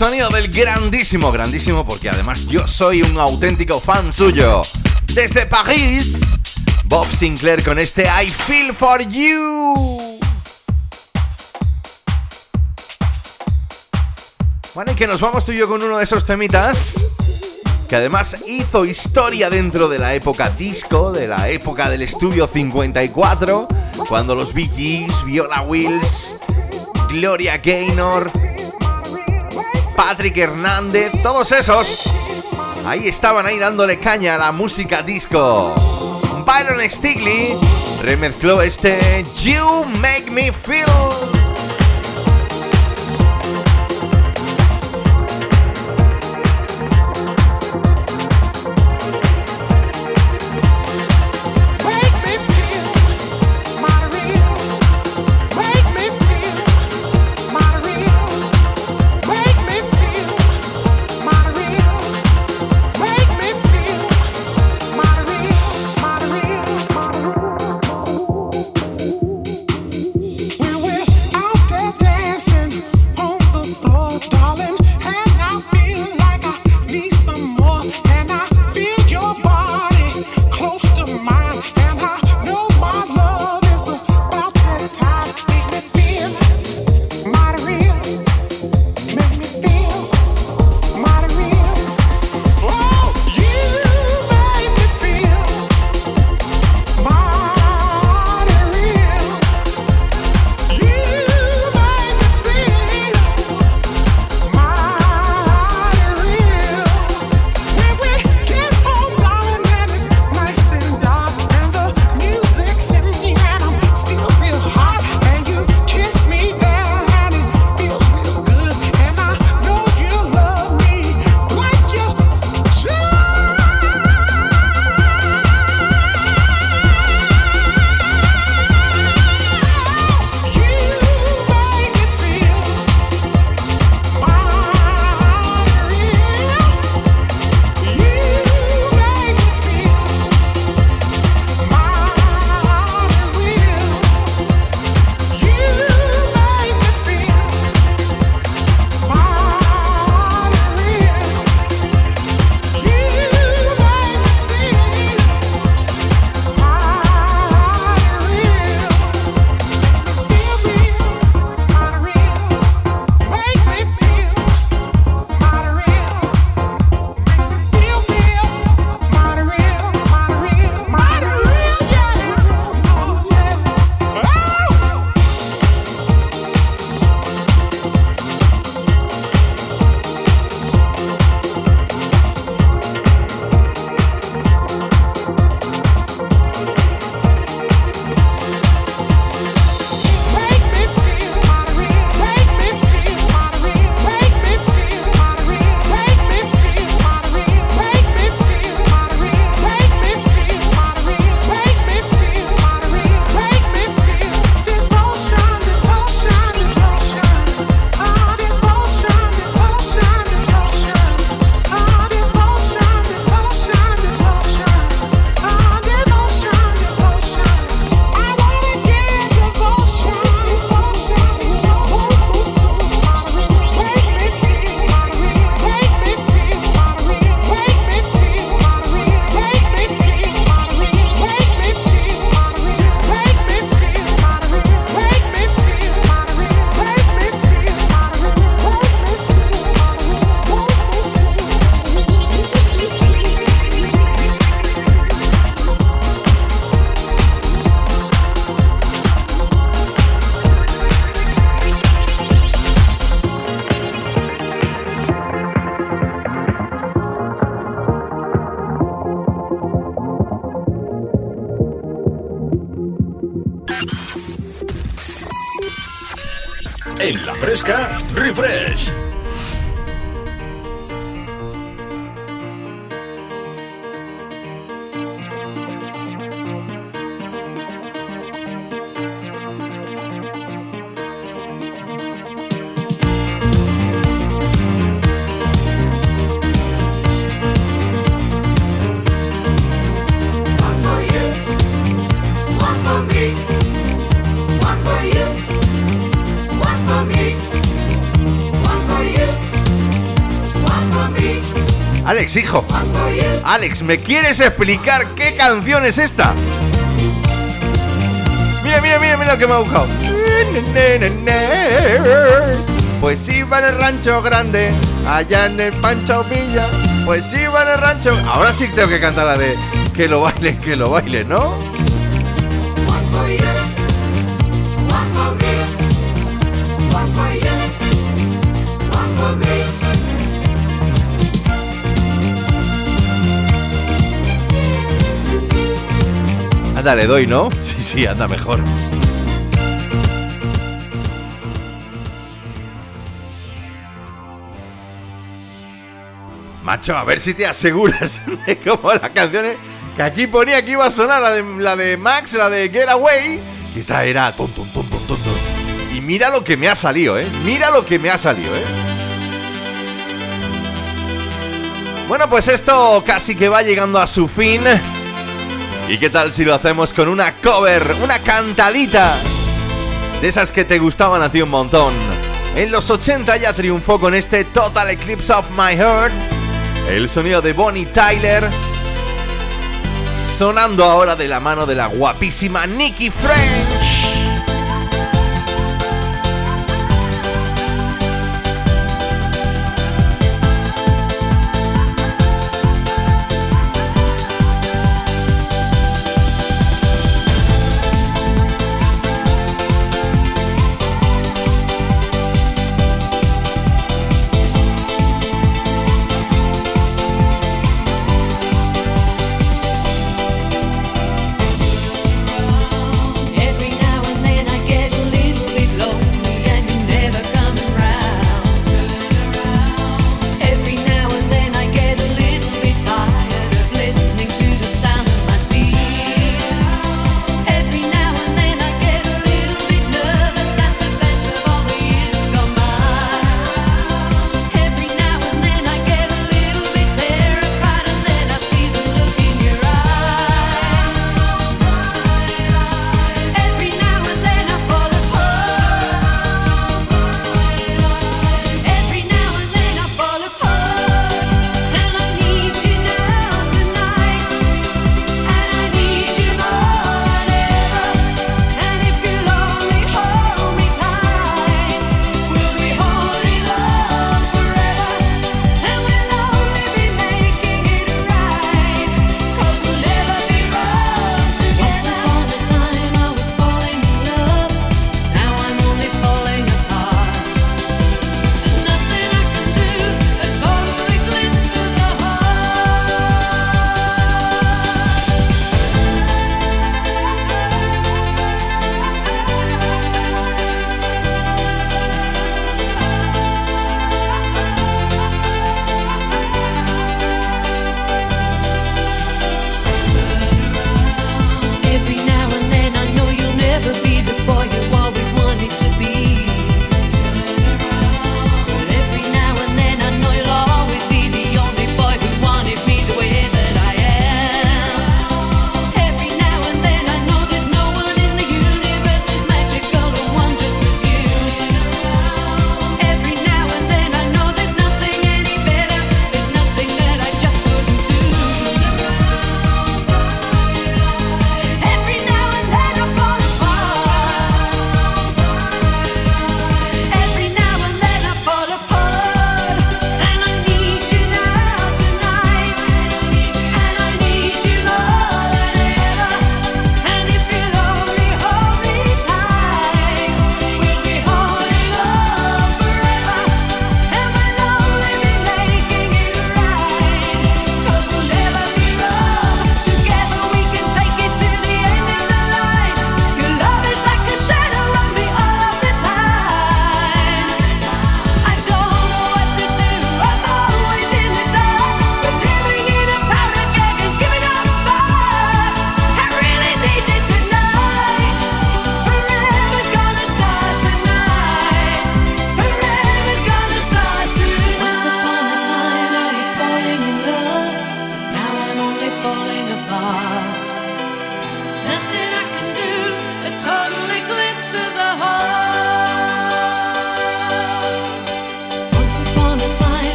sonido del grandísimo, grandísimo, porque además yo soy un auténtico fan suyo. Desde París, Bob Sinclair con este I Feel For You. Bueno, y que nos vamos tú y yo con uno de esos temitas que además hizo historia dentro de la época disco, de la época del estudio 54, cuando los Bee Gees, Viola Wills, Gloria Gaynor Patrick Hernández, todos esos. Ahí estaban ahí dándole caña a la música disco. Byron Stigley remezcló este You Make Me Feel. ¿Me quieres explicar qué canción es esta? Mira, mira, mira, mira lo que me ha buscado. Pues iba en el rancho grande, allá en el Pancho Villa. Pues iba en el rancho. Ahora sí tengo que cantar la de que lo baile, que lo baile, ¿no? Anda, le doy, ¿no? Sí, sí, anda mejor. Macho, a ver si te aseguras de cómo la canción es. Que aquí ponía que iba a sonar la de, la de Max, la de Get Away. Y esa era tum, tum, tum, tum. Y mira lo que me ha salido, ¿eh? Mira lo que me ha salido, ¿eh? Bueno, pues esto casi que va llegando a su fin. ¿Y qué tal si lo hacemos con una cover, una cantadita? De esas que te gustaban a ti un montón. En los 80 ya triunfó con este Total Eclipse of My Heart. El sonido de Bonnie Tyler. Sonando ahora de la mano de la guapísima Nicky French.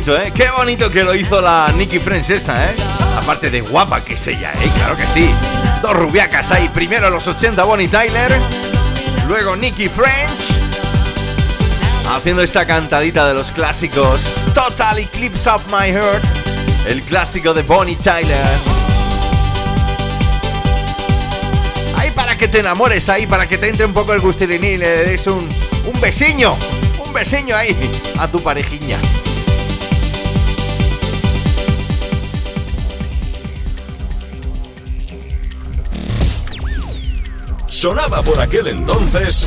Bonito, ¿eh? Qué bonito que lo hizo la Nicky French esta, ¿eh? Aparte de guapa que es ella, ¿eh? Claro que sí. Dos rubiacas ahí. Primero los 80 Bonnie Tyler. Luego Nicky French. Haciendo esta cantadita de los clásicos. Total Eclipse of My Heart. El clásico de Bonnie Tyler. Ahí para que te enamores, ahí para que te entre un poco el gustirini y le des un, un besiño. Un besiño ahí a tu parejiña. Sonaba por aquel entonces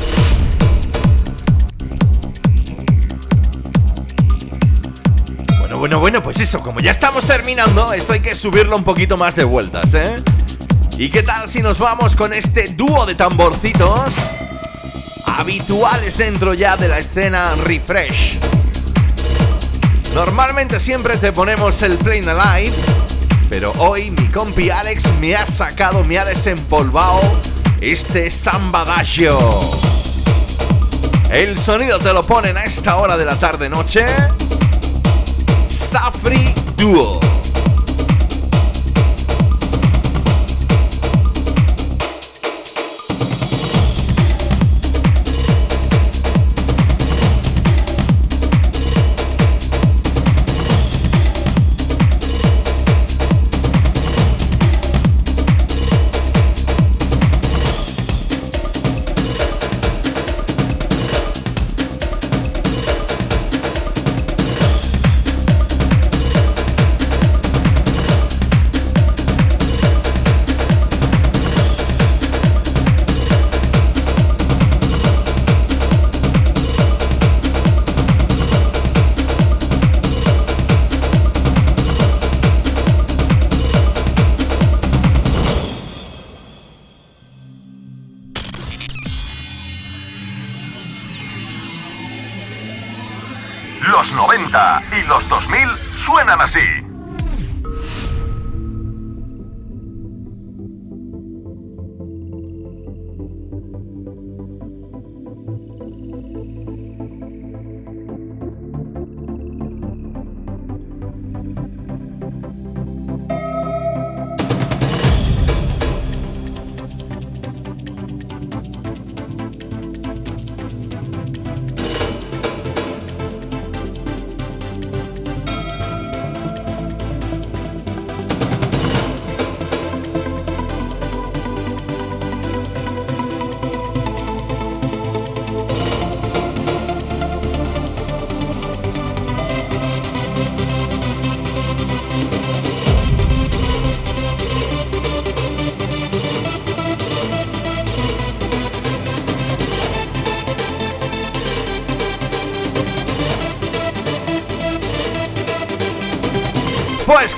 Bueno, bueno, bueno, pues eso, como ya estamos terminando, esto hay que subirlo un poquito más de vueltas, ¿eh? ¿Y qué tal si nos vamos con este dúo de tamborcitos habituales dentro ya de la escena refresh? Normalmente siempre te ponemos el Plain Alive, pero hoy mi compi Alex me ha sacado, me ha desempolvado este sambadagio. El sonido te lo ponen a esta hora de la tarde-noche. Safri Duo.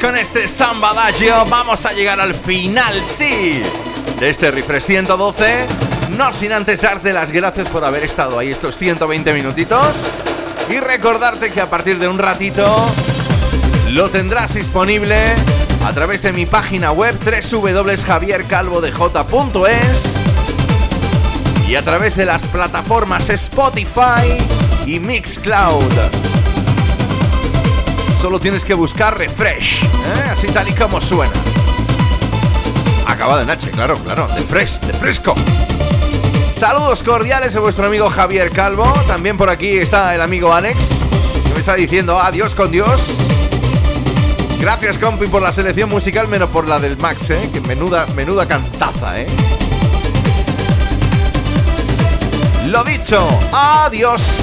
Con este sambadagio vamos a llegar al final, sí, de este Refresh 112. No sin antes darte las gracias por haber estado ahí estos 120 minutitos. Y recordarte que a partir de un ratito lo tendrás disponible a través de mi página web www.javiercalvodej.es y a través de las plataformas Spotify y Mixcloud. Solo tienes que buscar refresh, ¿eh? así tal y como suena. Acabado en H, claro, claro, de fresh, de fresco. Saludos cordiales de vuestro amigo Javier Calvo. También por aquí está el amigo Alex, que me está diciendo adiós con Dios. Gracias, compi, por la selección musical, menos por la del Max, ¿eh? que menuda, menuda cantaza, ¿eh? Lo dicho, adiós.